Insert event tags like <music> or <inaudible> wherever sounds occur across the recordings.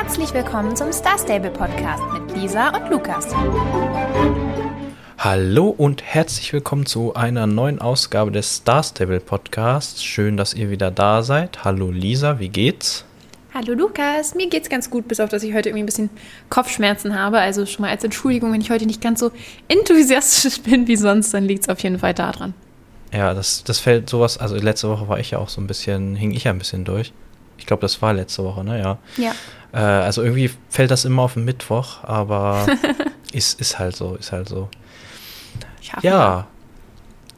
Herzlich willkommen zum Star Stable Podcast mit Lisa und Lukas. Hallo und herzlich willkommen zu einer neuen Ausgabe des Star Stable Podcasts. Schön, dass ihr wieder da seid. Hallo Lisa, wie geht's? Hallo Lukas, mir geht's ganz gut, bis auf dass ich heute irgendwie ein bisschen Kopfschmerzen habe. Also schon mal als Entschuldigung, wenn ich heute nicht ganz so enthusiastisch <laughs> bin wie sonst, dann liegt es auf jeden Fall daran. Ja, das, das fällt sowas, also letzte Woche war ich ja auch so ein bisschen, hing ich ja ein bisschen durch. Ich glaube, das war letzte Woche, ne? Ja. Ja. Äh, also irgendwie fällt das immer auf den Mittwoch, aber <laughs> ist, ist halt so, ist halt so. Ja,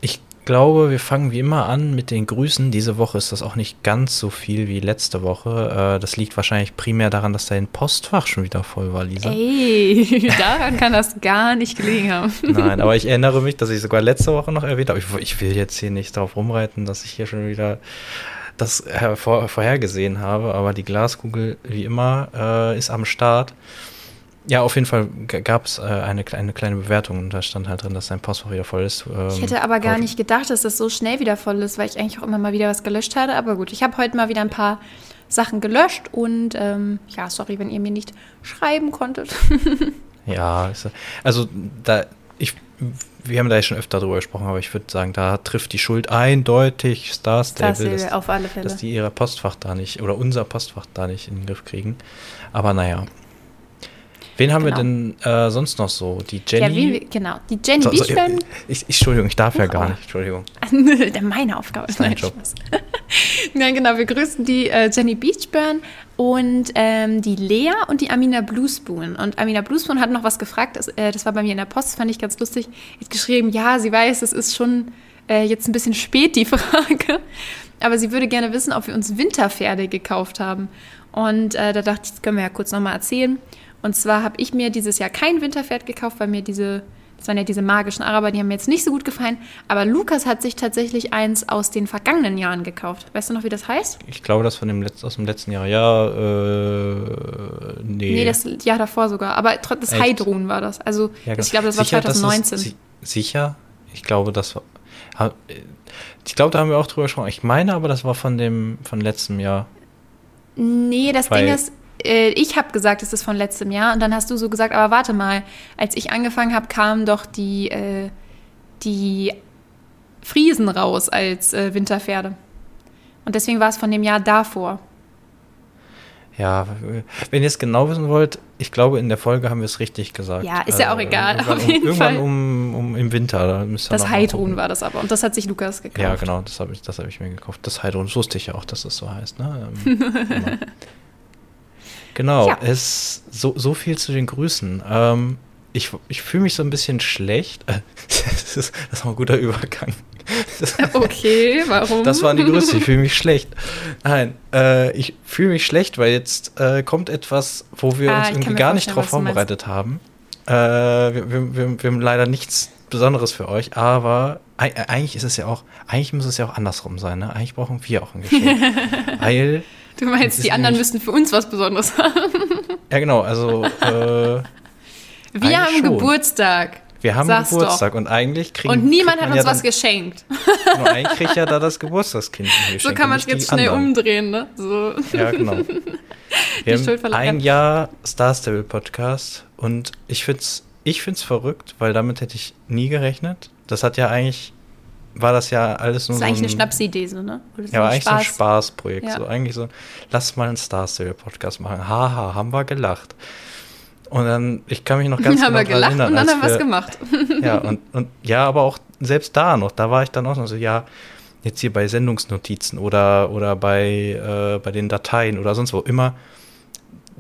ich glaube, wir fangen wie immer an mit den Grüßen. Diese Woche ist das auch nicht ganz so viel wie letzte Woche. Äh, das liegt wahrscheinlich primär daran, dass dein Postfach schon wieder voll war, Lisa. Ey, <laughs> daran kann das gar nicht gelegen haben. <laughs> Nein, aber ich erinnere mich, dass ich sogar letzte Woche noch erwähnt habe. Ich, ich will jetzt hier nicht darauf rumreiten, dass ich hier schon wieder das vor, vorhergesehen habe, aber die Glaskugel, wie immer, äh, ist am Start. Ja, auf jeden Fall gab es äh, eine, eine kleine Bewertung und da stand halt drin, dass sein Postfach wieder voll ist. Ähm, ich hätte aber gar nicht gedacht, dass das so schnell wieder voll ist, weil ich eigentlich auch immer mal wieder was gelöscht hatte. Aber gut, ich habe heute mal wieder ein paar Sachen gelöscht und ähm, ja, sorry, wenn ihr mir nicht schreiben konntet. <laughs> ja, also da, ich wir haben da ja schon öfter drüber gesprochen, aber ich würde sagen, da trifft die Schuld eindeutig Star Stable, Star dass, auf alle Fälle. dass die ihr Postfach da nicht oder unser Postfach da nicht in den Griff kriegen. Aber naja. Wen haben genau. wir denn äh, sonst noch so? Die Jenny. Ja, genau, die Jenny so, so, ich, ich, Entschuldigung, ich darf ja gar nicht. Entschuldigung. <laughs> Meine Aufgabe ist mein Job. <laughs> Nein, genau, wir grüßen die äh, Jenny Beachburn und ähm, die Lea und die Amina Bluespoon. Und Amina Bluespoon hat noch was gefragt, das, äh, das war bei mir in der Post, fand ich ganz lustig. Sie hat geschrieben, ja, sie weiß, es ist schon äh, jetzt ein bisschen spät, die <laughs> Frage. Aber sie würde gerne wissen, ob wir uns Winterpferde gekauft haben. Und äh, da dachte ich, das können wir ja kurz nochmal erzählen. Und zwar habe ich mir dieses Jahr kein Winterpferd gekauft, weil mir diese, das waren ja diese magischen Araber, die haben mir jetzt nicht so gut gefallen. Aber Lukas hat sich tatsächlich eins aus den vergangenen Jahren gekauft. Weißt du noch, wie das heißt? Ich glaube, das von dem Letz-, aus dem letzten Jahr. Ja, äh, nee. Nee, das Jahr davor sogar. Aber das Heidrun war das. Also ja, genau. ich glaube, das war sicher, 2019. Das sicher? Ich glaube, das war. Ich glaube, da haben wir auch drüber gesprochen. Ich meine aber, das war von dem von letztem Jahr. Nee, das Weil, Ding ist, äh, ich habe gesagt, es ist von letztem Jahr und dann hast du so gesagt, aber warte mal, als ich angefangen habe, kamen doch die, äh, die Friesen raus als äh, Winterpferde. Und deswegen war es von dem Jahr davor. Ja, wenn ihr es genau wissen wollt, ich glaube, in der Folge haben wir es richtig gesagt. Ja, ist ja auch äh, egal. Irgendwann, auf jeden um, Fall. irgendwann um, um, im Winter. Da das Heidrun war das aber. Und das hat sich Lukas gekauft. Ja, genau, das habe ich, hab ich mir gekauft. Das Heidrun, das wusste ich ja auch, dass das so heißt. Ne? <laughs> Genau, ja. es so, so viel zu den Grüßen. Ähm, ich ich fühle mich so ein bisschen schlecht. <laughs> das, ist, das ist auch ein guter Übergang. <laughs> okay, warum? Das waren die Grüße, ich fühle mich schlecht. Nein, äh, ich fühle mich schlecht, weil jetzt äh, kommt etwas, wo wir ah, uns irgendwie gar nicht drauf vorbereitet haben. Äh, wir, wir, wir, wir, haben leider nichts Besonderes für euch, aber eigentlich ist es ja auch, eigentlich muss es ja auch andersrum sein. Ne? Eigentlich brauchen wir auch ein Geschenk. <laughs> weil Du meinst, die anderen müssten für uns was Besonderes <laughs> haben? Ja, genau. Also. Äh, wir haben schon. Geburtstag. Wir haben Sag's Geburtstag doch. und eigentlich kriegen Und niemand hat uns ja was geschenkt. <laughs> Genau, eigentlich kriegt ja da das Geburtstagskind ein Geschenk. So kann man es jetzt schnell anderen. umdrehen, ne? So. Ja, genau. <laughs> Wir haben ein Jahr Star Stable Podcast und ich find's, ich find's verrückt, weil damit hätte ich nie gerechnet. Das hat ja eigentlich war das ja alles nur. Das ist so eigentlich ein, eine Schnapsidee, so, ne? ja, war eigentlich Spaß. so ein Spaßprojekt. Ja. So eigentlich so, lass mal einen Star Stable Podcast machen. Haha, haben wir gelacht. Und dann, ich kann mich noch <laughs> ganz genau daran erinnern. Und dann haben wir es gemacht. <laughs> Ja, und, und ja, aber auch selbst da noch, da war ich dann auch noch so, ja, jetzt hier bei Sendungsnotizen oder, oder bei, äh, bei den Dateien oder sonst wo immer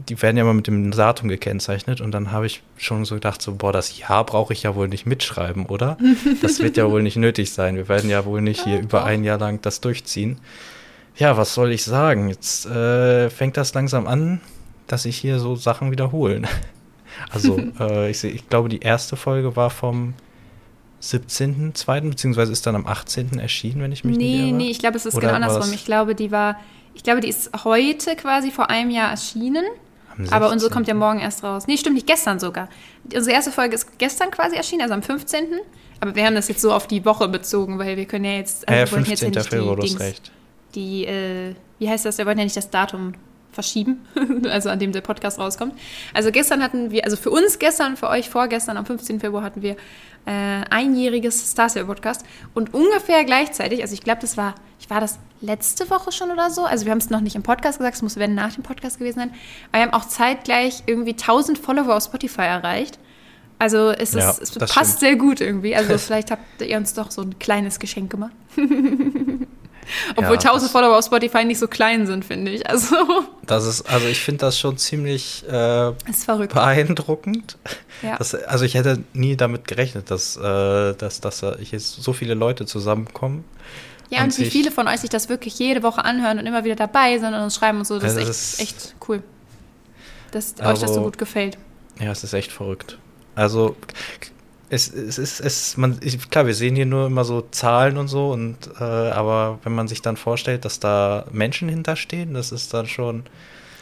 die werden ja immer mit dem Datum gekennzeichnet und dann habe ich schon so gedacht, so, boah, das Jahr brauche ich ja wohl nicht mitschreiben, oder? <laughs> Das wird ja wohl nicht nötig sein. Wir werden ja wohl nicht hier über ein Jahr lang das durchziehen. Ja, was soll ich sagen? Jetzt äh, fängt das langsam an, dass sich hier so Sachen wiederholen. <laughs> Also, <laughs> äh, ich, ich glaube, die erste Folge war vom 17.2., beziehungsweise ist dann am 18. erschienen, wenn ich mich nee, nicht irre. Nee, nee, ich glaube, es ist Oder genau andersrum. Ich glaube, die war, ich glaube, die ist heute quasi vor einem Jahr erschienen. Aber unsere kommt ja morgen erst raus. Nee, stimmt nicht, gestern sogar. Unsere erste Folge ist gestern quasi erschienen, also am 15. Aber wir haben das jetzt so auf die Woche bezogen, weil wir können ja jetzt. Also ja, 15. Jetzt ja Februar, du hast recht. Die, äh, wie heißt das? Wir wollen ja nicht das Datum verschieben, <laughs> also an dem der Podcast rauskommt. Also gestern hatten wir, also für uns gestern, für euch vorgestern, am 15. Februar hatten wir äh, einjähriges Star Stable Podcast und ungefähr gleichzeitig, also ich glaube, das war, ich war das letzte Woche schon oder so, also wir haben es noch nicht im Podcast gesagt, es muss wenn nach dem Podcast gewesen sein, aber wir haben auch zeitgleich irgendwie 1000 Follower auf Spotify erreicht. Also es, ist, ja, es passt stimmt. sehr gut irgendwie. Also <laughs> vielleicht habt ihr uns doch so ein kleines Geschenk gemacht. <laughs> <laughs> Obwohl ja, 1000 Follower auf Spotify nicht so klein sind, finde ich. Also. <laughs> Das ist, also ich finde das schon ziemlich äh, beeindruckend. Ja. Das, also ich hätte nie damit gerechnet, dass, äh, dass, dass jetzt so viele Leute zusammenkommen. Ja, und, und wie viele von euch sich das wirklich jede Woche anhören und immer wieder dabei sind und uns schreiben und so, das ist echt, ist echt cool. Dass also, euch das so also gut gefällt. Ja, es ist echt verrückt. Also es, es ist, es, man, ich, klar, wir sehen hier nur immer so Zahlen und so, und äh, aber wenn man sich dann vorstellt, dass da Menschen hinterstehen, das ist dann schon.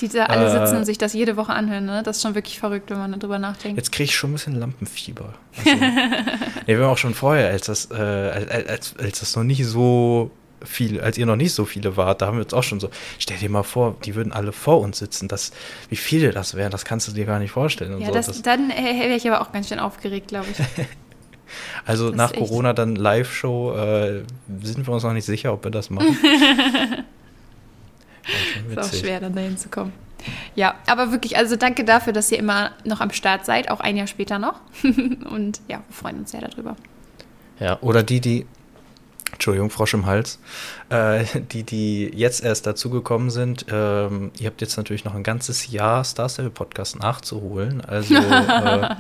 Die da alle äh, sitzen und sich das jede Woche anhören, ne? Das ist schon wirklich verrückt, wenn man darüber nachdenkt. Jetzt kriege ich schon ein bisschen Lampenfieber. Also, <laughs> nee, wir haben auch schon vorher, als das, äh, als, als, als das noch nicht so viel, als ihr noch nicht so viele wart, da haben wir uns auch schon so, stell dir mal vor, die würden alle vor uns sitzen. Das, wie viele das wären, das kannst du dir gar nicht vorstellen. ja, so. das, das, dann wäre ich aber auch ganz schön aufgeregt, glaube ich. <laughs> <laughs> also das nach Corona dann Live-Show, äh, sind wir uns noch nicht sicher, ob wir das <laughs> machen. ist auch schwer, dann dahin zu kommen. Ja, aber wirklich, also danke dafür, dass ihr immer noch am Start seid, auch ein Jahr später noch. Und ja, wir freuen uns sehr darüber. Ja, oder die, die Entschuldigung, Frosch im Hals, äh, die, die jetzt erst dazugekommen sind. Ähm, ihr habt jetzt natürlich noch ein ganzes Jahr Star Stable Podcast nachzuholen. Also <laughs> äh,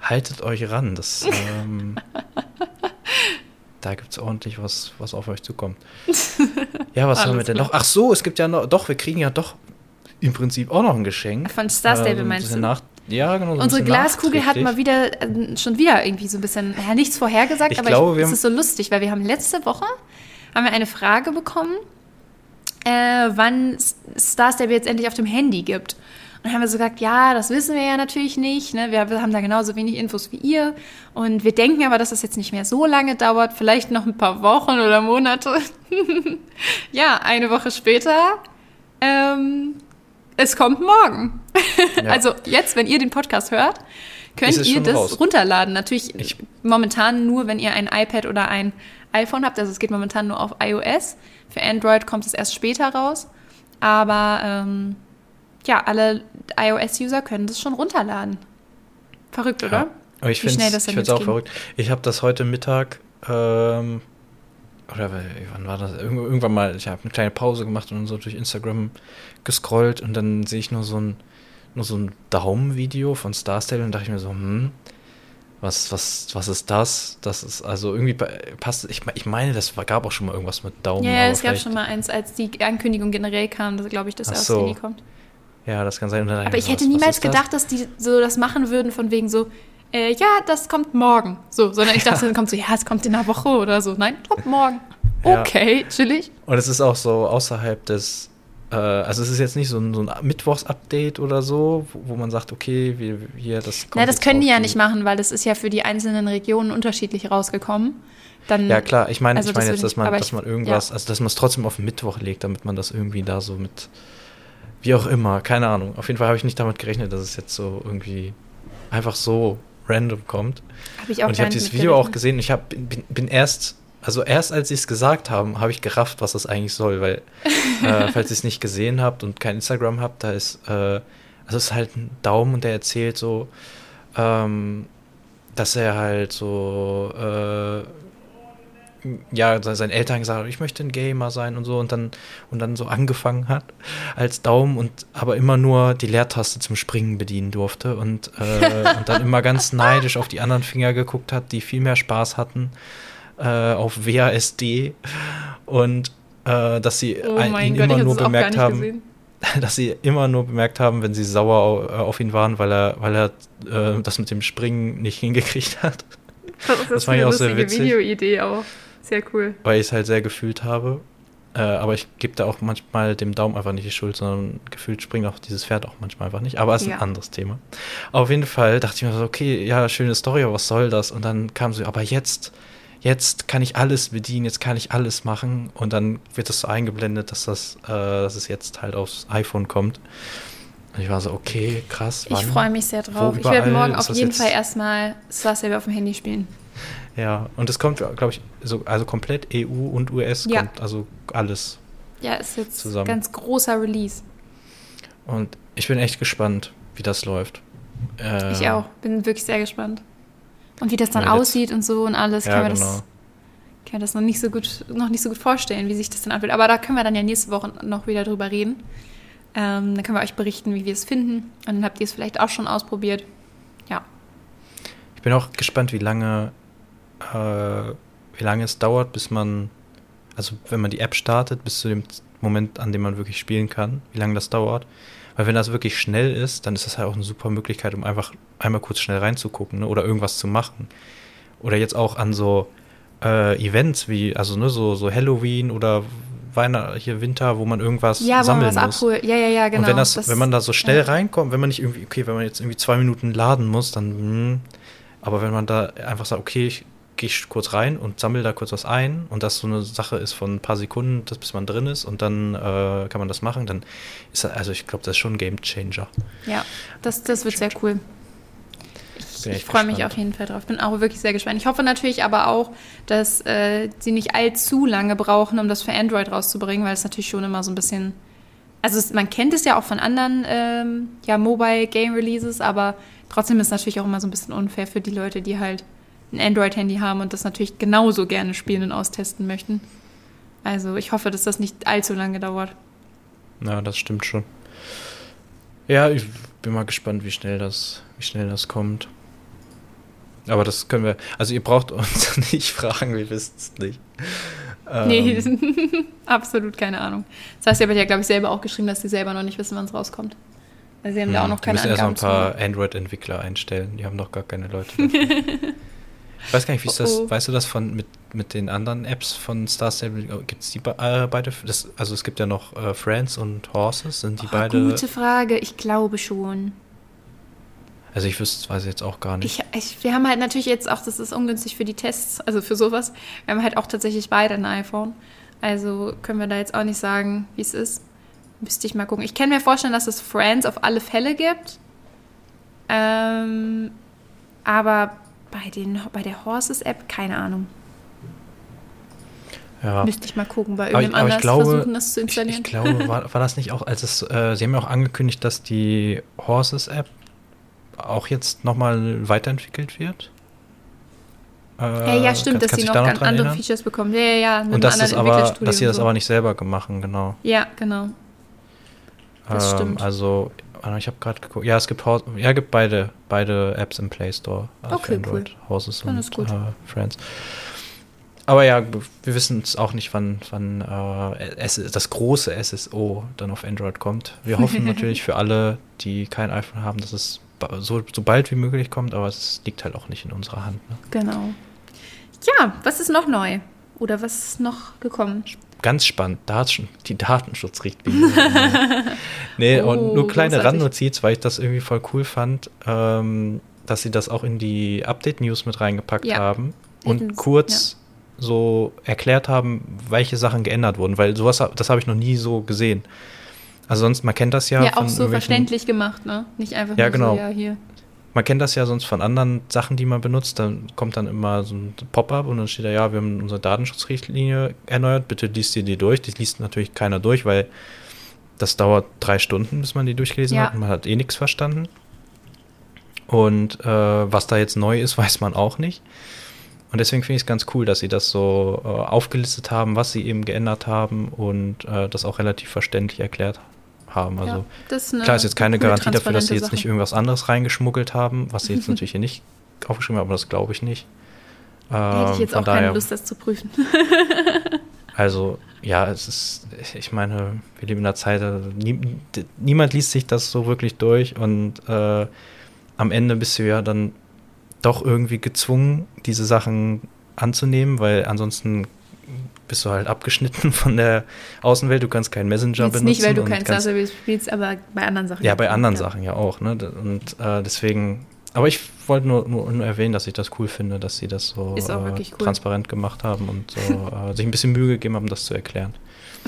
haltet euch ran. Das, ähm, da gibt es ordentlich was, was auf euch zukommt. Ja, was haben wir denn noch? Ach so, es gibt ja noch, doch, wir kriegen ja doch im Prinzip auch noch ein Geschenk. Von Star Stable ähm, meinst du? Nach, ja, genau. So Unsere Glaskugel hat mal wieder, äh, schon wieder irgendwie so ein bisschen, ja, nichts vorhergesagt, ich aber glaube, ich, es ist so lustig, weil wir haben letzte Woche haben wir eine Frage bekommen, äh, wann Star Stable jetzt endlich auf dem Handy gibt. Und dann haben wir so gesagt, ja, das wissen wir ja natürlich nicht. Ne? Wir, wir haben da genauso wenig Infos wie ihr. Und wir denken aber, dass das jetzt nicht mehr so lange dauert, vielleicht noch ein paar Wochen oder Monate. <laughs> ja, eine Woche später ähm, es kommt morgen. Ja. <laughs> Also jetzt, wenn ihr den Podcast hört, könnt ihr das raus. runterladen. Natürlich ich momentan nur, wenn ihr ein iPad oder ein iPhone habt. Also es geht momentan nur auf iOS. Für Android kommt es erst später raus. Aber ähm, ja, alle iOS-User können das schon runterladen. Verrückt, oder? Ja. Aber ich finde es auch verrückt. Ich habe das heute Mittag ähm, oder wann war das? Irgendwann mal, ich habe eine kleine Pause gemacht und so durch Instagram gescrollt und dann sehe ich nur so ein, nur so ein Daumenvideo von Starstyle und dachte ich mir so, hm, was, was, was ist das? Das ist also irgendwie passt. Ich, ich meine, das gab auch schon mal irgendwas mit Daumen. Ja, es gab schon mal eins, als die Ankündigung generell kam, dass glaube ich das erste so. Kommt. Ja, das kann sein. Aber ich hätte was, niemals was gedacht, das? dass die so das machen würden, von wegen so, äh, ja, das kommt morgen. So, sondern ich dachte, dann kommt so, ja, es kommt in einer Woche oder so. Nein, kommt morgen. Okay, ja. chillig. Und es ist auch so außerhalb des, äh, also es ist jetzt nicht so ein, so ein Mittwochs-Update oder so, wo, wo, man sagt, okay, wir, hier, das kommt. Na, das können die ja nicht machen, weil das ist ja für die einzelnen Regionen unterschiedlich rausgekommen. Dann, ja, klar, ich meine also ich mein jetzt, dass man, dass man irgendwas, ja. also dass man es trotzdem auf den Mittwoch legt, damit man das irgendwie da so mit, wie auch immer, keine Ahnung. Auf jeden Fall habe ich nicht damit gerechnet, dass es jetzt so irgendwie einfach so random kommt. Hab ich auch und ich habe dieses Video auch gesehen. Ich hab, bin, bin erst, also erst als sie es gesagt haben, habe ich gerafft, was das eigentlich soll, weil <laughs> äh, falls ihr es nicht gesehen habt und kein Instagram habt, da ist, äh, also es ist halt ein Daumen und der erzählt so, ähm, dass er halt so äh, ja, seinen Eltern gesagt hat, ich möchte ein Gamer sein und so und dann und dann so angefangen hat als Daumen und aber immer nur die Leertaste zum Springen bedienen durfte und, äh, <laughs> und dann immer ganz neidisch auf die anderen Finger geguckt hat, die viel mehr Spaß hatten äh, auf WASD und äh, dass sie oh ihn Gott, immer nur bemerkt haben. Gesehen. <laughs> dass sie immer nur bemerkt haben, wenn sie sauer auf ihn waren, weil er, weil er äh, das mit dem Springen nicht hingekriegt hat. Das, das, das war ja auch sehr witzig. Videoidee auch. Sehr cool. Weil ich es halt sehr gefühlt habe. Äh, aber ich gebe da auch manchmal dem Daumen einfach nicht die Schuld, sondern gefühlt springt auch dieses Pferd auch manchmal einfach nicht. Aber es ist ja. ein anderes Thema. Auf jeden Fall dachte ich mir so, okay, ja, schöne Story, aber was soll das? Und dann kam so, aber jetzt, jetzt kann ich alles bedienen, jetzt kann ich alles machen und dann wird das so eingeblendet, dass das, äh, dass es jetzt halt aufs iPhone kommt. Und ich war so, okay, krass. Wann? Ich freue mich sehr drauf. Ich werde morgen auf jeden Fall erstmal Star Saber auf dem Handy spielen. Ja, und es kommt, glaube ich, so, also komplett EU und US ja. kommt, also alles. Ja, ist jetzt zusammen. ganz großer Release. Und ich bin echt gespannt, wie das läuft. Äh, ich auch, bin wirklich sehr gespannt. Und wie das dann aussieht und so und alles, ja, kann man genau. das kann das noch nicht so gut noch nicht so gut vorstellen, wie sich das dann anfühlt. Aber da können wir dann ja nächste Woche noch wieder drüber reden. Ähm, dann können wir euch berichten, wie wir es finden. Und dann habt ihr es vielleicht auch schon ausprobiert. Ja. Ich bin auch gespannt, wie lange, äh, wie lange es dauert, bis man, also wenn man die App startet, bis zu dem Moment, an dem man wirklich spielen kann, wie lange das dauert. Weil wenn das wirklich schnell ist, dann ist das halt auch eine super Möglichkeit, um einfach einmal kurz schnell reinzugucken ne? oder irgendwas zu machen. Oder jetzt auch an so äh, Events wie, also ne, so, so Halloween oder Weihnachten, hier Winter, wo man irgendwas ja, sammeln man muss. Abholt. Ja, ja, ja, genau. Und wenn, das, das wenn man da so schnell ja. reinkommt, wenn man nicht irgendwie, okay, wenn man jetzt irgendwie zwei Minuten laden muss, dann, mh, hm. aber wenn man da einfach sagt, okay, ich gehe kurz rein und sammle da kurz was ein und das so eine Sache ist von ein paar Sekunden, bis man drin ist und dann äh, kann man das machen, dann ist das, also ich glaube, das ist schon ein Game Changer. Ja, das, das wird sehr cool. Ich, ich freue mich auf jeden Fall drauf. Bin auch wirklich sehr gespannt. Ich hoffe natürlich aber auch, dass äh, sie nicht allzu lange brauchen, um das für Android rauszubringen, weil es natürlich schon immer so ein bisschen. Also es, man kennt es ja auch von anderen ähm, ja, Mobile Game Releases, aber trotzdem ist es natürlich auch immer so ein bisschen unfair für die Leute, die halt ein Android-Handy haben und das natürlich genauso gerne spielen und austesten möchten. Also ich hoffe, dass das nicht allzu lange dauert. Ja, das stimmt schon. Ja, ich bin mal gespannt, wie schnell das, wie schnell das kommt. Aber das können wir. Also ihr braucht uns <laughs> nicht fragen, wir wissen es nicht. Nee, ähm, <laughs> absolut keine Ahnung. Das heißt, ihr habt ja, glaube ich, selber auch geschrieben, dass sie selber noch nicht wissen, wann es rauskommt. Also sie haben hm, da auch noch keine Angaben. erst noch ein paar Android-Entwickler einstellen. Die haben noch gar keine Leute. <laughs> Ich weiß gar nicht, wie ist das, oh, oh. weißt du das von mit, mit den anderen Apps von Star Stable? Gibt es die äh, beide? Das, also es gibt ja noch äh, Friends und Horses, sind die oh, beide? Gute Frage, ich glaube schon. Also ich wüsste, weiß jetzt auch gar nicht. Ich, ich, wir haben halt natürlich jetzt auch, das ist ungünstig für die Tests, also für sowas. Wir haben halt auch tatsächlich beide ein iPhone. Also können wir da jetzt auch nicht sagen, wie es ist. Müsste ich mal gucken. Ich kann mir vorstellen, dass es Friends auf alle Fälle gibt. Ähm, aber bei, den, bei der Horses-App, keine Ahnung. Ja. Müsste ich mal gucken, bei irgendjemand aber ich, anders glaube, versuchen, das zu installieren. Ich, ich glaube, war, war, das nicht auch, als es, äh, Sie haben ja auch angekündigt, dass die Horses-App auch jetzt nochmal weiterentwickelt wird? Äh, ja, stimmt, kann, dass sie noch, noch andere erinnern? Features bekommen. Ja, ja, ja. Und das ist aber, dass sie das so. aber nicht selber gemacht, genau. Ja, genau. Das ähm, stimmt. Also, ich habe gerade geguckt. Ja, es gibt, ja, gibt beide, beide Apps im Play Store. Also okay, Android, cool. Houses und äh, Friends. Aber ja, wir wissen es auch nicht, wann, wann äh, das große SSO dann auf Android kommt. Wir <laughs> hoffen natürlich für alle, die kein iPhone haben, dass es so, so bald wie möglich kommt, aber es liegt halt auch nicht in unserer Hand. Ne? Genau. Ja, was ist noch neu? Oder was ist noch gekommen? Ganz spannend, die Datenschutzrichtlinie. <laughs> nee, oh, und nur kleine Randnotiz, weil ich das irgendwie voll cool fand, ähm, dass sie das auch in die Update-News mit reingepackt ja. haben und kurz ja. so erklärt haben, welche Sachen geändert wurden, weil sowas, das habe ich noch nie so gesehen. Also sonst, man kennt das ja. Ja, auch so verständlich gemacht, ne? Nicht einfach ja, nur genau. so, ja, hier man kennt das ja sonst von anderen Sachen, die man benutzt. Dann kommt dann immer so ein Pop-up und dann steht da, ja, wir haben unsere Datenschutzrichtlinie erneuert, bitte liest dir die durch. Die liest natürlich keiner durch, weil das dauert drei Stunden, bis man die durchgelesen ja. hat man hat eh nichts verstanden. Und äh, was da jetzt neu ist, <laughs> weiß man auch nicht. Und deswegen finde ich es ganz cool, dass sie das so äh, aufgelistet haben, was sie eben geändert haben und äh, das auch relativ verständlich erklärt haben. Also ja, ist klar ist jetzt keine Garantie dafür, dass sie jetzt Sache. nicht irgendwas anderes reingeschmuggelt haben, was sie jetzt <laughs> natürlich hier nicht aufgeschrieben haben, aber das glaube ich nicht. Ähm, Hätte ich jetzt auch daher, keine Lust, das zu prüfen. <laughs> <laughs> also, ja, es ist, ich meine, wir leben in einer Zeit, nie, niemand liest sich das so wirklich durch und äh, am Ende bist du ja dann doch irgendwie gezwungen, diese Sachen anzunehmen, weil ansonsten bist du halt abgeschnitten <laughs> von der Außenwelt. Du kannst keinen Messenger Jetzt benutzen. Nicht, weil du kein Starservice spielst, aber bei anderen Sachen. Ja, bei anderen ja. Sachen ja auch. Ne? Und äh, deswegen, aber ich wollte nur, nur, nur, erwähnen, dass ich das cool finde, dass sie das so äh, cool. transparent gemacht haben und so, <laughs> äh, sich ein bisschen Mühe gegeben haben, das zu erklären.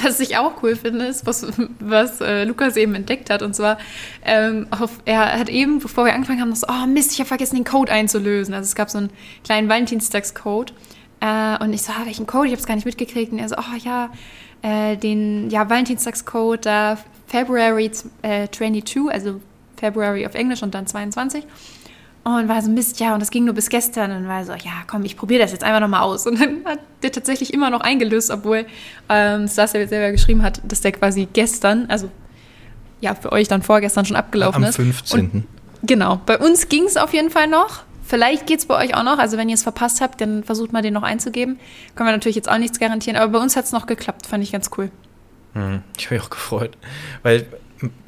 Was ich auch cool finde, ist, was, was äh, Lukas eben entdeckt hat. Und zwar, ähm, auf, er hat eben, bevor wir angefangen haben, das, oh Mist, ich habe vergessen, den Code einzulösen. Also es gab so einen kleinen Valentinstagscode. Äh, und ich so, ah, welchen Code? Ich habe es gar nicht mitgekriegt. Und er so, oh ja, äh, den ja, Valentinstagscode da February äh, 22, also February auf Englisch und dann 22. Und war so, Mist, ja, und das ging nur bis gestern. Und war so, ja, komm, ich probiere das jetzt einfach nochmal aus. Und dann hat der tatsächlich immer noch eingelöst, obwohl ähm, Stas ja selber geschrieben hat, dass der quasi gestern, also ja, für euch dann vorgestern schon abgelaufen Am ist. Am 15. Und, genau, bei uns ging es auf jeden Fall noch. Vielleicht geht es bei euch auch noch. Also wenn ihr es verpasst habt, dann versucht mal den noch einzugeben. Können wir natürlich jetzt auch nichts garantieren. Aber bei uns hat es noch geklappt, fand ich ganz cool. Hm, ich habe mich auch gefreut. Weil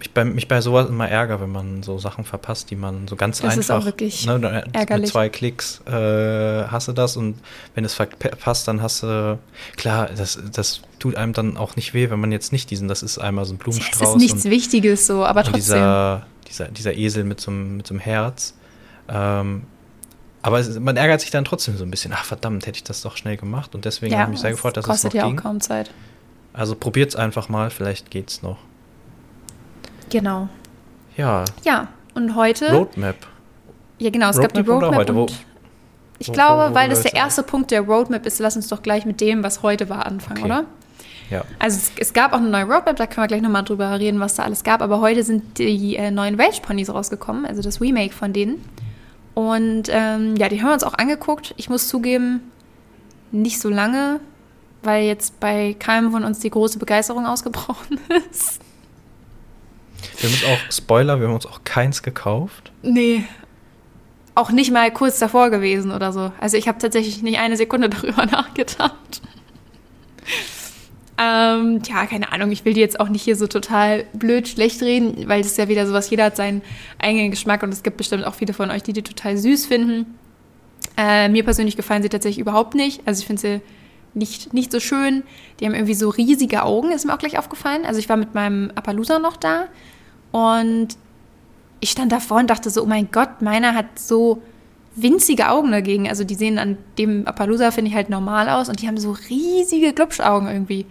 ich bei, mich bei sowas immer ärgere, wenn man so Sachen verpasst, die man so ganz das einfach. Das ist auch wirklich ne, ärgerlich. Mit zwei Klicks äh, hast du das und wenn es verpasst, dann hast du. Klar, das, das tut einem dann auch nicht weh, wenn man jetzt nicht diesen, das ist einmal so ein Blumenstrauß. Das ist nichts Wichtiges so, aber trotzdem. Dieser, dieser, dieser Esel mit so, einem, mit so einem Herz. Ähm, aber es, man ärgert sich dann trotzdem so ein bisschen. Ach verdammt, hätte ich das doch schnell gemacht. Und deswegen ja, habe ich mich sehr gefreut, dass es noch ja ging. auch kaum Zeit. Also probiert es einfach mal, vielleicht geht's noch. Genau. Ja. Ja, und heute. Roadmap. Ja, genau, es Roadmap gab die Roadmap. Heute? Wo, ich wo, glaube, wo, weil das der erste Punkt der Roadmap ist, lass uns doch gleich mit dem, was heute war, anfangen, okay. oder? Ja. Also es, es, gab auch eine neue Roadmap, da können wir gleich nochmal drüber reden, was da alles gab. Aber heute sind die äh, neuen Rage Ponys rausgekommen, also das Remake von denen. Und ähm, ja, die haben wir uns auch angeguckt. Ich muss zugeben, nicht so lange, weil jetzt bei keinem von uns die große Begeisterung ausgebrochen <laughs> ist. Wir haben uns auch, Spoiler, wir haben uns auch keins gekauft. Nee. Auch nicht mal kurz davor gewesen oder so. Also ich habe tatsächlich nicht eine Sekunde <laughs> darüber nachgedacht. Ähm, ja, keine Ahnung, ich will die jetzt auch nicht hier so total blöd schlecht reden, weil das ist ja wieder sowas, jeder hat seinen eigenen Geschmack und es gibt bestimmt auch viele von euch, die die total süß finden. Äh, mir persönlich gefallen sie tatsächlich überhaupt nicht. Also ich finde sie nicht, nicht so schön. Die haben irgendwie so riesige Augen, ist mir auch gleich aufgefallen. Also ich war mit meinem Appaloosa noch da und ich stand davor und dachte so, oh mein Gott, meiner hat so winzige Augen dagegen. Also die sehen an dem Appaloosa, finde ich, halt normal aus und die haben so riesige Glubschaugen irgendwie.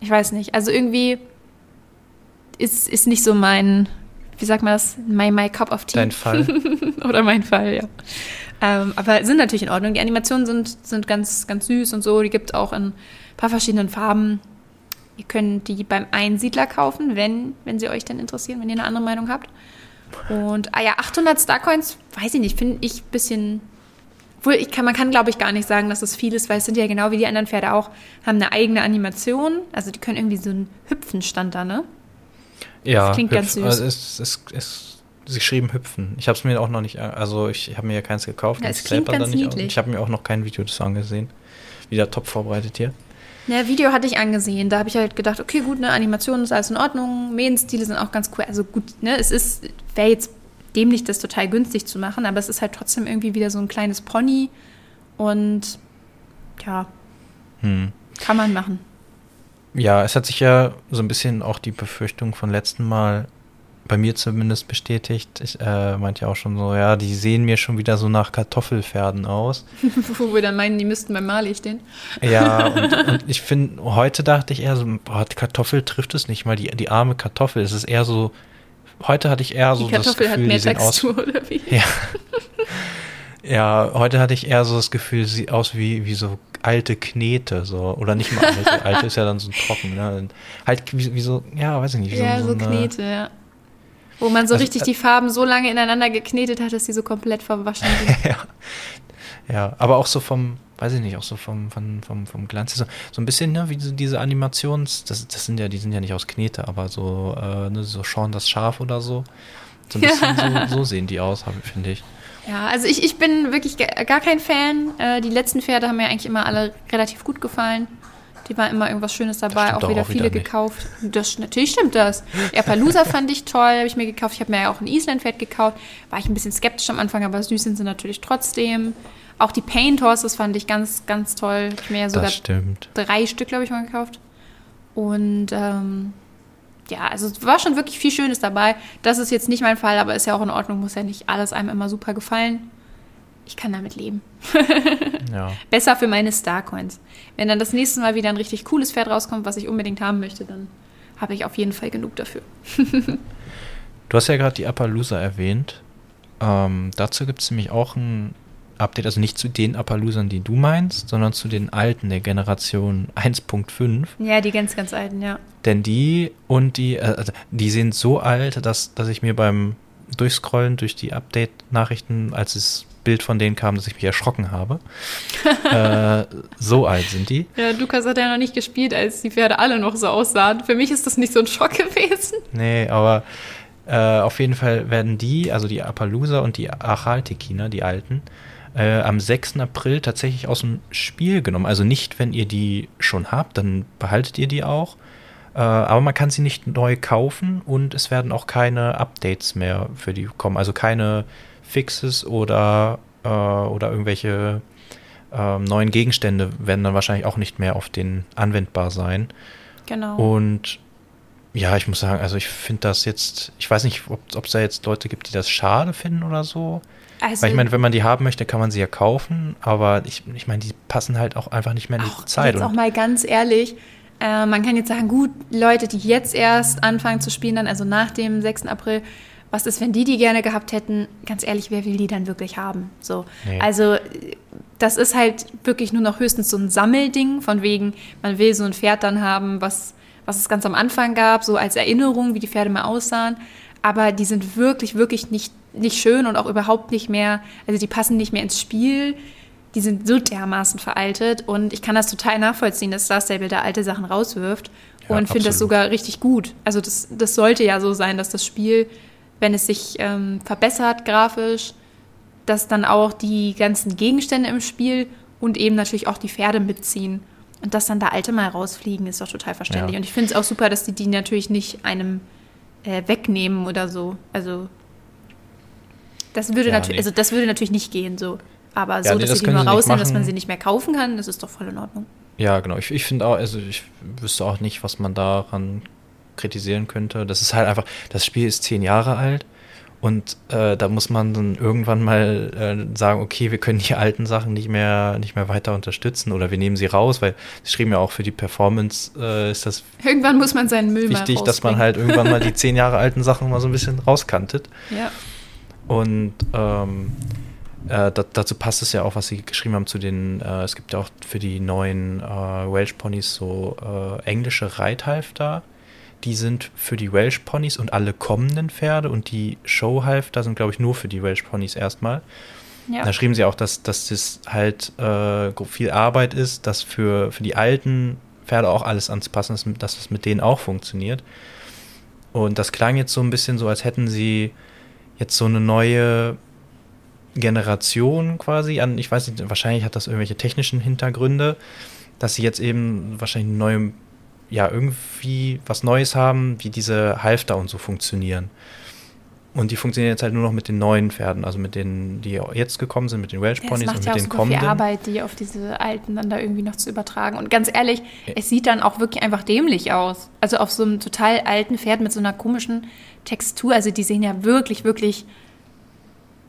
Ich weiß nicht. Also irgendwie ist, ist nicht so mein, wie sagt man das, my, my cup of tea. Dein Fall. <laughs> Oder mein Fall, ja. Ähm, aber sind natürlich in Ordnung. Die Animationen sind, sind ganz, ganz süß und so. Die gibt es auch in ein paar verschiedenen Farben. Ihr könnt die beim Einsiedler kaufen, wenn, wenn sie euch denn interessieren, wenn ihr eine andere Meinung habt. Und, ah ja, 800 Starcoins, weiß ich nicht, finde ich ein bisschen. Obwohl, ich kann, man kann, glaube ich, gar nicht sagen, dass das viel ist, weil es sind ja genau wie die anderen Pferde auch, haben eine eigene Animation. Also die können irgendwie so einen Hüpfenstand da, ne? Ja, das klingt hüpf, ganz süß. Also es, es, es, sie geschrieben hüpfen. Ich habe es mir auch noch nicht, also ich habe mir ja keins gekauft. Ja, es klingt ganz nicht niedlich. Ich habe mir auch noch kein Video dazu angesehen. Wieder top vorbereitet hier. Ja, Video hatte ich angesehen. Da habe ich halt gedacht, okay, gut, ne, Animation ist alles in Ordnung, Mähenstile sind auch ganz cool. Also gut, ne, es ist, wäre jetzt dämlich, das total günstig zu machen, aber es ist halt trotzdem irgendwie wieder so ein kleines Pony und ja, hm. kann man machen. Ja, es hat sich ja so ein bisschen auch die Befürchtung von letzten Mal bei mir zumindest bestätigt. Ich äh, meinte ja auch schon so, ja, die sehen mir schon wieder so nach Kartoffelpferden aus. <laughs> Wo wir dann meinen, die müssten beim Mali stehen. Ja, <laughs> und, und ich finde, heute dachte ich eher so, boah, Kartoffel trifft es nicht mal, die, die arme Kartoffel. Es ist eher so, heute hatte ich eher so die Kartoffel das Gefühl, hat mehr die sehen Textur, aus, oder wie? Ja. Ja, heute hatte ich eher so das Gefühl, sie sieht aus wie, wie so alte Knete, so. Oder nicht mal alte. alte ist ja dann so trocken, ne? Halt wie, wie so, ja, weiß ich nicht. Wie ja, so, so, so Knete, ja. Wo man so Also, richtig äh, die Farben so lange ineinander geknetet hat, dass sie so komplett verwaschen sind. <laughs> ja. ja, aber auch so vom, weiß ich nicht, auch so vom, vom, vom, vom Glanz. So, so ein bisschen, ne, wie so diese Animations, das, das sind ja, die sind ja nicht aus Knete, aber so, äh, ne, so Sean das Schaf oder so. So ein <laughs> bisschen so, so sehen die aus, finde ich. Ja, also ich, ich bin wirklich gar kein Fan. Äh, die letzten Pferde haben mir eigentlich immer alle relativ gut gefallen. Die war immer irgendwas Schönes dabei, auch wieder auch viele wieder gekauft. Das, natürlich stimmt das. Erpalusa <laughs> fand ich toll, habe ich mir gekauft. Ich habe mir ja auch ein Island-Pferd gekauft. War ich ein bisschen skeptisch am Anfang, aber süß sind sie natürlich trotzdem. Auch die Paint Horses fand ich ganz, ganz toll. Ich mir ja sogar drei Stück, glaube ich, mal gekauft. Und ähm, ja, also es war schon wirklich viel Schönes dabei. Das ist jetzt nicht mein Fall, aber ist ja auch in Ordnung, muss ja nicht alles einem immer super gefallen. Ich kann damit leben. <laughs> ja. Besser für meine Starcoins. Wenn dann das nächste Mal wieder ein richtig cooles Pferd rauskommt, was ich unbedingt haben möchte, dann habe ich auf jeden Fall genug dafür. <laughs> du hast ja gerade die Appaloosa erwähnt. Ähm, dazu gibt es nämlich auch ein Update, also nicht zu den Appaloosern, die du meinst, sondern zu den alten der Generation 1.5. Ja, die ganz, ganz alten, ja. Denn die und die, äh, also die sind so alt, dass, dass ich mir beim Durchscrollen durch die Update-Nachrichten, als das Bild von denen kam, dass ich mich erschrocken habe. <laughs> äh, so alt sind die. Ja, Lukas hat ja noch nicht gespielt, als die Pferde alle noch so aussahen. Für mich ist das nicht so ein Schock <laughs> gewesen. Nee, aber äh, auf jeden Fall werden die, also die Appaloosa und die Achaltekiner, die alten, äh, am 6. April tatsächlich aus dem Spiel genommen. Also nicht, wenn ihr die schon habt, dann behaltet ihr die auch. Äh, aber man kann sie nicht neu kaufen und es werden auch keine Updates mehr für die kommen. Also keine Fixes oder, äh, oder irgendwelche ähm, neuen Gegenstände werden dann wahrscheinlich auch nicht mehr auf den anwendbar sein. Genau. Und ja, ich muss sagen, also ich finde das jetzt, ich weiß nicht, ob es da jetzt Leute gibt, die das schade finden oder so. Also, Weil ich meine, wenn man die haben möchte, kann man sie ja kaufen, aber ich, ich meine, die passen halt auch einfach nicht mehr in die auch, Zeit. Jetzt auch mal ganz ehrlich, äh, man kann jetzt sagen, gut, Leute, die jetzt erst anfangen zu spielen, dann also nach dem 6. April, was ist, wenn die die gerne gehabt hätten? Ganz ehrlich, wer will die dann wirklich haben? So, nee. also das ist halt wirklich nur noch höchstens so ein Sammelding, von wegen, man will so ein Pferd dann haben, was, was es ganz am Anfang gab, so als Erinnerung, wie die Pferde mal aussahen. Aber die sind wirklich, wirklich nicht nicht schön und auch überhaupt nicht mehr, also die passen nicht mehr ins Spiel. Die sind so dermaßen veraltet und ich kann das total nachvollziehen, dass Star Stable da alte Sachen rauswirft ja, und finde das sogar richtig gut. Also das, das sollte ja so sein, dass das Spiel, wenn es sich ähm, verbessert grafisch, dass dann auch die ganzen Gegenstände im Spiel und eben natürlich auch die Pferde mitziehen. Und dass dann da alte mal rausfliegen, ist doch total verständlich. Ja. Und ich finde es auch super, dass die die natürlich nicht einem äh, wegnehmen oder so. Also das würde ja, natürlich, nee. also das würde natürlich nicht gehen so. Aber ja, so, nee, dass das sie die nur rausnehmen, dass man sie nicht mehr kaufen kann, das ist doch voll in Ordnung. Ja, genau. Ich, ich finde auch, also ich wüsste auch nicht, was man daran kritisieren könnte. Das ist halt einfach, das Spiel ist zehn Jahre alt und äh, da muss man dann irgendwann mal äh, sagen, okay, wir können die alten Sachen nicht mehr, nicht mehr weiter unterstützen oder wir nehmen sie raus, weil sie schrieben ja auch für die Performance äh, ist das irgendwann muss man seinen Müll wichtig, dass man halt irgendwann mal die <laughs> zehn Jahre alten Sachen mal so ein bisschen rauskantet. Ja. Und ähm, äh, dazu passt es ja auch, was sie geschrieben haben zu den, äh, es gibt ja auch für die neuen äh, Welsh Ponys so äh, englische Reithalfter. Die sind für die Welsh Ponys und alle kommenden Pferde und die Showhalfter sind, glaube ich, nur für die Welsh Ponys erstmal. Ja. Da schrieben sie auch, dass, dass das halt äh, viel Arbeit ist, dass für, für die alten Pferde auch alles anzupassen ist, dass das mit denen auch funktioniert. Und das klang jetzt so ein bisschen so, als hätten sie jetzt so eine neue Generation quasi an, ich weiß nicht, wahrscheinlich hat das irgendwelche technischen Hintergründe, dass sie jetzt eben wahrscheinlich eine neue, ja, irgendwie was Neues haben, wie diese Halfter und so funktionieren. Und die funktionieren jetzt halt nur noch mit den neuen Pferden, also mit denen, die jetzt gekommen sind, mit den Welsh Ponys ja, und mit ja den kommenden. Es macht ja Arbeit, die auf diese alten dann da irgendwie noch zu übertragen. Und ganz ehrlich, ja. es sieht dann auch wirklich einfach dämlich aus. Also auf so einem total alten Pferd mit so einer komischen Textur, also die sehen ja wirklich, wirklich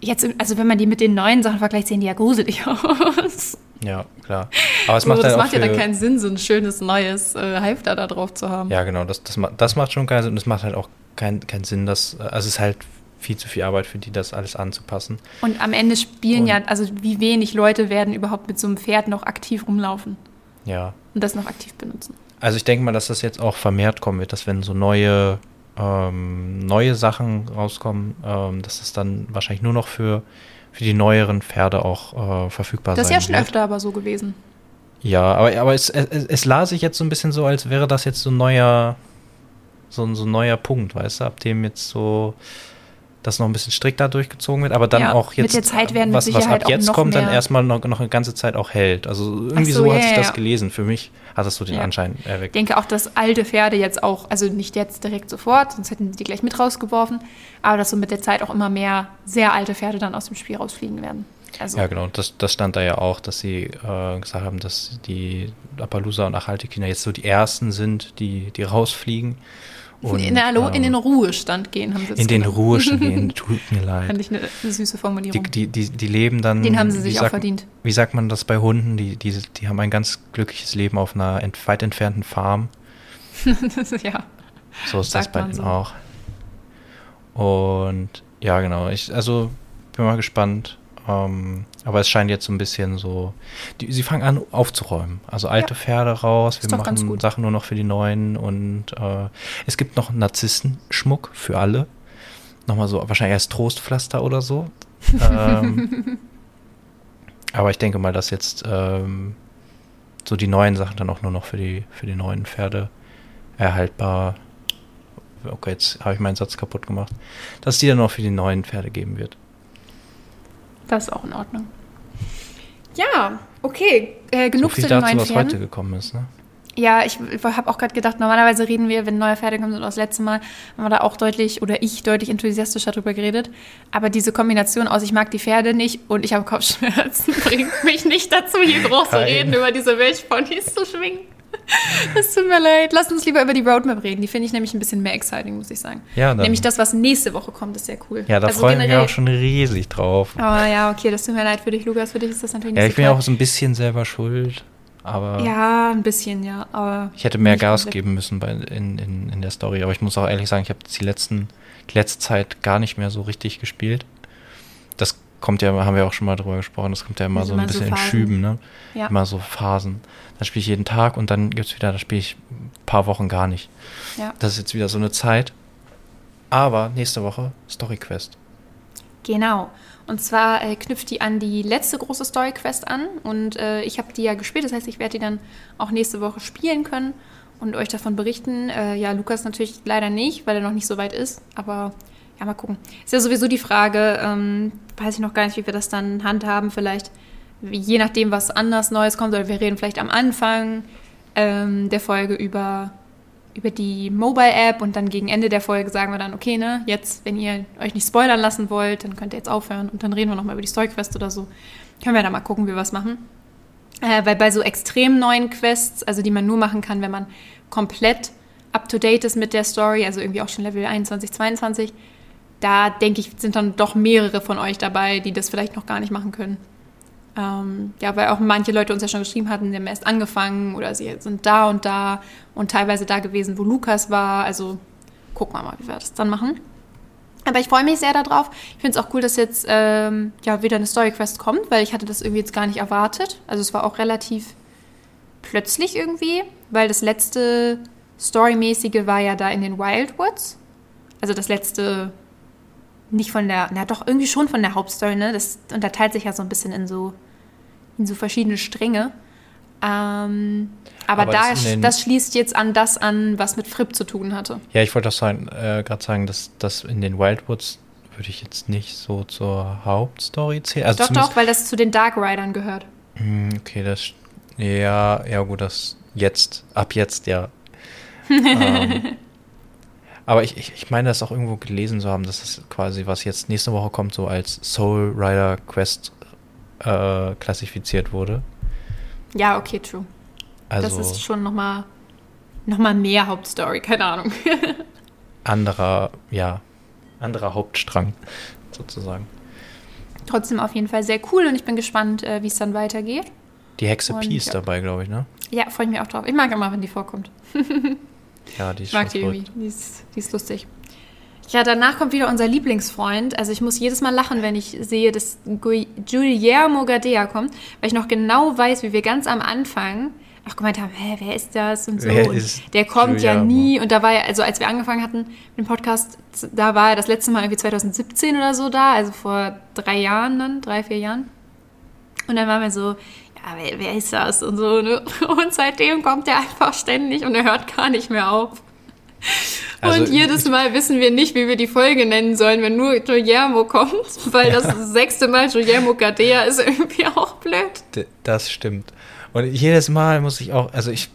jetzt, also wenn man die mit den neuen Sachen vergleicht, sehen die ja gruselig <laughs> aus. Ja, klar. Aber es macht, so, das halt macht ja dann keinen Sinn, so ein schönes neues äh, Halfter da drauf zu haben. Ja, genau, das, das, das macht schon keinen Sinn und es macht halt auch keinen kein Sinn, dass, also es ist halt viel zu viel Arbeit für die, das alles anzupassen. Und am Ende spielen und, ja, also wie wenig Leute werden überhaupt mit so einem Pferd noch aktiv rumlaufen. Ja. Und das noch aktiv benutzen. Also ich denke mal, dass das jetzt auch vermehrt kommen wird, dass wenn so neue ähm, neue Sachen rauskommen, ähm, dass es dann wahrscheinlich nur noch für, für die neueren Pferde auch äh, verfügbar das sein Das ist ja schon öfter aber so gewesen. Ja, aber, aber es, es, es las sich jetzt so ein bisschen so, als wäre das jetzt so ein neuer, so, so ein neuer Punkt, weißt du, ab dem jetzt so das noch ein bisschen strikter durchgezogen wird, aber dann ja, auch jetzt, was, was ab jetzt kommt, dann erstmal noch, noch eine ganze Zeit auch hält. Also irgendwie so, so, hat yeah, sich das ja. gelesen. Für mich hat das so den ja. Anschein erweckt. Ich denke auch, dass alte Pferde jetzt auch, also nicht jetzt direkt sofort, sonst hätten die gleich mit rausgeworfen, aber dass so mit der Zeit auch immer mehr sehr alte Pferde dann aus dem Spiel rausfliegen werden. Also. Ja, genau. Das, das stand da ja auch, dass sie äh, gesagt haben, dass die Appaloosa und Achaltekina jetzt so die ersten sind, die, die rausfliegen. Und, in, hallo, ähm, in den Ruhestand gehen, haben sie das in den. Ruhestand gehen, <laughs> tut mir leid. Fand ich eine, eine süße Die, Formulierung. die, die, die leben dann. Den haben sie sich auch sagt- verdient. Wie sagt man das bei Hunden? Die, die, die haben ein ganz glückliches Leben auf einer ent, weit entfernten Farm. <laughs> ja. So ist das Sagt bei man denen so. auch. Und ja, genau. Ich, also bin mal gespannt. Ähm, aber es scheint jetzt so ein bisschen so. Die, sie fangen an aufzuräumen. Also alte Ja. Pferde raus. Wir machen. Sachen nur noch für die neuen. Und äh, es gibt noch Narzissenschmuck für alle. Nochmal so, wahrscheinlich erst Trostpflaster oder so. <laughs> ähm, aber ich denke mal, dass jetzt ähm, so die neuen Sachen dann auch nur noch für die, für die neuen Pferde erhaltbar. Okay, jetzt habe ich meinen Satz kaputt gemacht. Dass die dann noch für die neuen Pferde geben wird. Das ist auch in Ordnung. Ja, okay. Äh, genug so viel zu den dazu, neuen was Pferden. heute gekommen ist. Ne? Ja, ich, ich habe auch gerade gedacht, normalerweise reden wir, wenn neue Pferde kommen, so das letzte Mal, haben wir da auch deutlich oder ich deutlich enthusiastischer drüber geredet. Aber diese Kombination aus, ich mag die Pferde nicht und ich habe Kopfschmerzen, <laughs> bringt mich nicht dazu, hier groß zu reden, über diese Milchponys zu schwingen. <laughs> Es tut mir leid. Lass uns lieber über die Roadmap reden. Die finde ich nämlich ein bisschen mehr exciting, muss ich sagen. Ja, dann- nämlich das, was nächste Woche kommt, ist sehr cool. Ja, da Also freue ich mich generell- auch schon riesig drauf. Oh ja, okay, das tut mir leid für dich, Lukas. Für dich ist das natürlich nicht Ja, so ich bin ja auch so ein bisschen selber schuld. Aber Ja, ein bisschen, ja. Aber ich hätte mehr Gas komplett. geben müssen bei, in, in, in der Story. Aber ich muss auch ehrlich sagen, ich habe die, letzten, die letzte Zeit gar nicht mehr so richtig gespielt. Kommt ja, haben wir auch schon mal drüber gesprochen, das kommt ja immer Also so ein mal so bisschen in. Schüben, ne? Ja. Immer so Phasen. Dann spiele ich jeden Tag und dann gibt es wieder, da spiele ich ein paar Wochen gar nicht. Ja. Das ist jetzt wieder so eine Zeit. Aber nächste Woche Story Quest. Genau. Und zwar äh, knüpft die an die letzte große Story-Quest an. Und äh, ich habe die ja gespielt. Das heißt, ich werde die dann auch nächste Woche spielen können und euch davon berichten. Äh, ja, Lukas natürlich leider nicht, weil er noch nicht so weit ist. Aber ja, mal gucken. Ist ja sowieso die Frage, ähm, weiß ich noch gar nicht, wie wir das dann handhaben. Vielleicht, je nachdem, was anders Neues kommt. Oder wir reden vielleicht am Anfang ähm, der Folge über über die Mobile-App und dann gegen Ende der Folge sagen wir dann, okay, ne, jetzt, wenn ihr euch nicht spoilern lassen wollt, dann könnt ihr jetzt aufhören und dann reden wir nochmal über die Story-Quest oder so. Können wir da mal gucken, wie wir was machen. Äh, weil bei so extrem neuen Quests, also die man nur machen kann, wenn man komplett up-to-date ist mit der Story, also irgendwie auch schon Level 21, 22, da denke ich, sind dann doch mehrere von euch dabei, die das vielleicht noch gar nicht machen können. Ähm, ja, weil auch manche Leute uns ja schon geschrieben hatten, die haben erst angefangen oder sie sind da und da und teilweise da gewesen, wo Lukas war. Also gucken wir mal, wie wir das dann machen. Aber ich freue mich sehr darauf. Ich finde es auch cool, dass jetzt ähm, ja wieder eine Story Quest kommt, weil ich hatte das irgendwie jetzt gar nicht erwartet. Also es war auch relativ plötzlich irgendwie, weil das letzte Storymäßige war ja da in den Wildwoods. Also das letzte nicht von der, na doch, irgendwie schon von der Hauptstory, ne? Das unterteilt sich ja so ein bisschen in so, in so verschiedene Stränge. Ähm, aber Aber da, das das schließt jetzt an das an, was mit Fripp zu tun hatte. Ja, ich wollte auch sagen, äh, gerade sagen, dass das in den Wildwoods würde ich jetzt nicht so zur Hauptstory zählen. Also doch, doch, weil das zu den Dark Riders gehört. Hm, Okay, das. Ja, ja, gut, das jetzt, ab jetzt, ja. <laughs> ähm, aber ich, ich, ich meine, das auch irgendwo gelesen zu haben, dass das quasi, was jetzt nächste Woche kommt, so als Soul Rider Quest äh, klassifiziert wurde. Ja, okay, true. Also das ist schon nochmal noch mal mehr Hauptstory, keine Ahnung. <laughs> anderer, ja, anderer Hauptstrang sozusagen. Trotzdem auf jeden Fall sehr cool und ich bin gespannt, äh, wie es dann weitergeht. Die Hexe Und, Pi ist ja. dabei, glaube ich, ne? Ja, freue ich mich auch drauf. Ich mag immer, wenn die vorkommt. <laughs> Ja, die ist Ich mag die irgendwie. Die ist, die ist lustig. Ja, danach kommt wieder unser Lieblingsfreund. Also ich muss jedes Mal lachen, wenn ich sehe, dass Gu- Guillermo Gadea kommt, weil ich noch genau weiß, wie wir ganz am Anfang auch gemeint haben, hä, wer ist das und so. Und ist der kommt ja Guillermo? nie. Und da war er, also als wir angefangen hatten mit dem Podcast, da war er das letzte Mal irgendwie 2017 oder so da, also vor drei Jahren dann, drei, vier Jahren. Und dann waren wir so, ja, wer, wer ist das und so, ne? <laughs> Und seitdem kommt er einfach ständig und er hört gar nicht mehr auf. Also, und jedes Mal wissen wir nicht, wie wir die Folge nennen sollen, wenn nur Guillermo kommt, weil das sechste Mal Guillermo Gadea ist irgendwie auch blöd. D- Das stimmt. Und jedes Mal muss ich auch, also ich,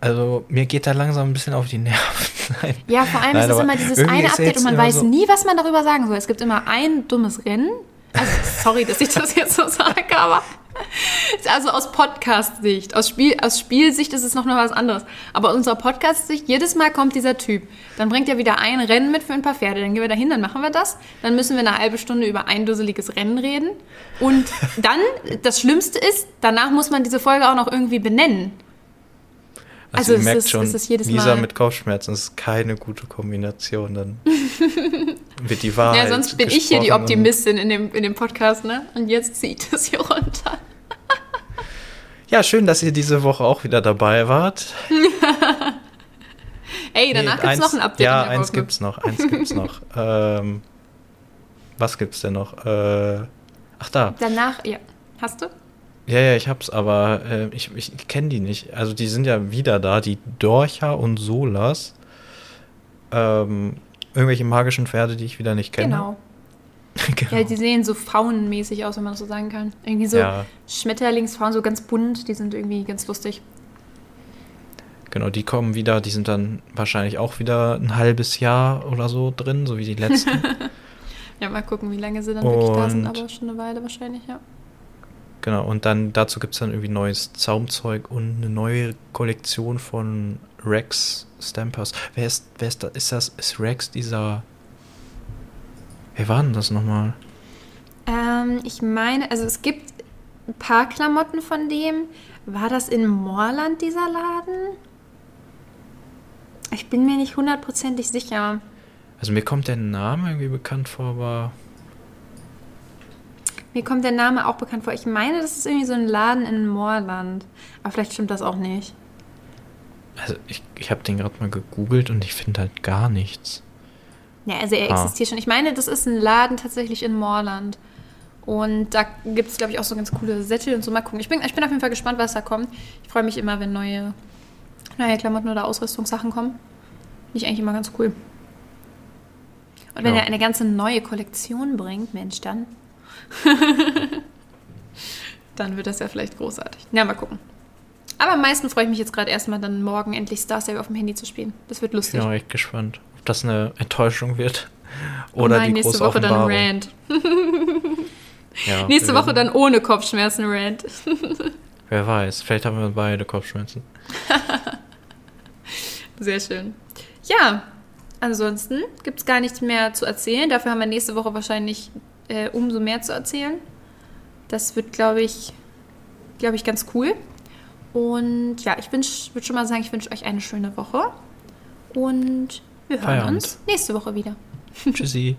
also mir geht da langsam ein bisschen auf die Nerven. <laughs> Nein. Ja, vor allem Nein, ist es immer dieses eine Update und man weiß so- nie, was man darüber sagen soll. Es gibt immer ein dummes Rennen. Also, sorry, dass ich das jetzt so sage, aber Also aus Podcast-Sicht. Aus, Spiel, aus Spielsicht ist es noch, noch was anderes. Aber aus unserer Podcast-Sicht, jedes Mal kommt dieser Typ. Dann bringt er wieder ein Rennen mit für ein paar Pferde. Dann gehen wir dahin, dann machen wir das. Dann müssen wir eine halbe Stunde über ein dusseliges Rennen reden. Und dann, das Schlimmste ist, danach muss man diese Folge auch noch irgendwie benennen. Also, also ihr merkt ist, schon, ist jedes Lisa Mal mit Kopfschmerzen ist keine gute Kombination. Dann <laughs> wird die Wahrheit. Ja, sonst bin ich hier die Optimistin in dem, in dem Podcast, ne? Und jetzt zieht <laughs> es hier runter. ja, schön, dass ihr diese Woche auch wieder dabei wart. <laughs> Ey, danach nee, gibt es noch ein Update. Ja, eins gibt es noch, eins gibt's noch. ähm, was gibt's denn noch? Äh, ach da. Danach, ja. Hast du? Ja, ja, ich hab's, aber äh, ich, ich kenne die nicht. Also die sind ja wieder da, die Dorcha und Solas. Ähm, irgendwelche magischen Pferde, die ich wieder nicht kenne. Genau. <laughs> genau. Ja, die sehen so faunenmäßig aus, wenn man das so sagen kann. Irgendwie so ja. Schmetterlingsfaunen, so ganz bunt, die sind irgendwie ganz lustig. Genau, die kommen wieder, die sind dann wahrscheinlich auch wieder ein halbes Jahr oder so drin, so wie die letzten. <laughs> ja, mal gucken, wie lange sie dann und wirklich da sind, aber schon eine Weile wahrscheinlich, ja. Genau, und dann dazu gibt es dann irgendwie neues Zaumzeug und eine neue Kollektion von Rex Stampers. Wer ist, wer ist da? Ist das, ist Rex dieser. Wer war denn das nochmal? Ähm, ich meine, also es gibt ein paar Klamotten von dem. War das in Moorland dieser Laden? Ich bin mir nicht hundertprozentig sicher. Also mir kommt der Name irgendwie bekannt vor, aber mir kommt der Name auch bekannt vor. Ich meine, das ist irgendwie so ein Laden in Moorland. Aber vielleicht stimmt das auch nicht. Also ich, ich habe den gerade mal gegoogelt und ich finde halt gar nichts. Ja, also er ah. existiert schon. Ich meine, das ist ein Laden tatsächlich in Moorland. Und da gibt es, glaube ich, auch so ganz coole Sättel und so. Mal gucken. Ich bin, ich bin auf jeden Fall gespannt, was da kommt. Ich freue mich immer, wenn neue, neue Klamotten oder Ausrüstungssachen kommen. Finde ich eigentlich immer ganz cool. Und wenn ja. er eine ganze neue Kollektion bringt, Mensch, dann <laughs> dann wird das ja vielleicht großartig. Ja, mal gucken. Aber am meisten freue ich mich jetzt gerade erstmal dann morgen endlich Star Stable auf dem Handy zu spielen. Das wird lustig. Ich bin auch echt gespannt, ob das eine Enttäuschung wird. Oder oh nein, die nächste Woche dann Rand. <laughs> ja, nächste Woche dann ohne Kopfschmerzen Rand. <laughs> Wer weiß, vielleicht haben wir beide Kopfschmerzen. Sehr schön. Ja, ansonsten gibt es gar nichts mehr zu erzählen. Dafür haben wir nächste Woche wahrscheinlich äh, umso mehr zu erzählen. Das wird, glaube ich, glaube ich, ganz cool. Und ja, ich würde schon mal sagen, ich wünsche euch eine schöne Woche. Und wir hören Feierabend. uns nächste Woche wieder. <laughs> Tschüssi.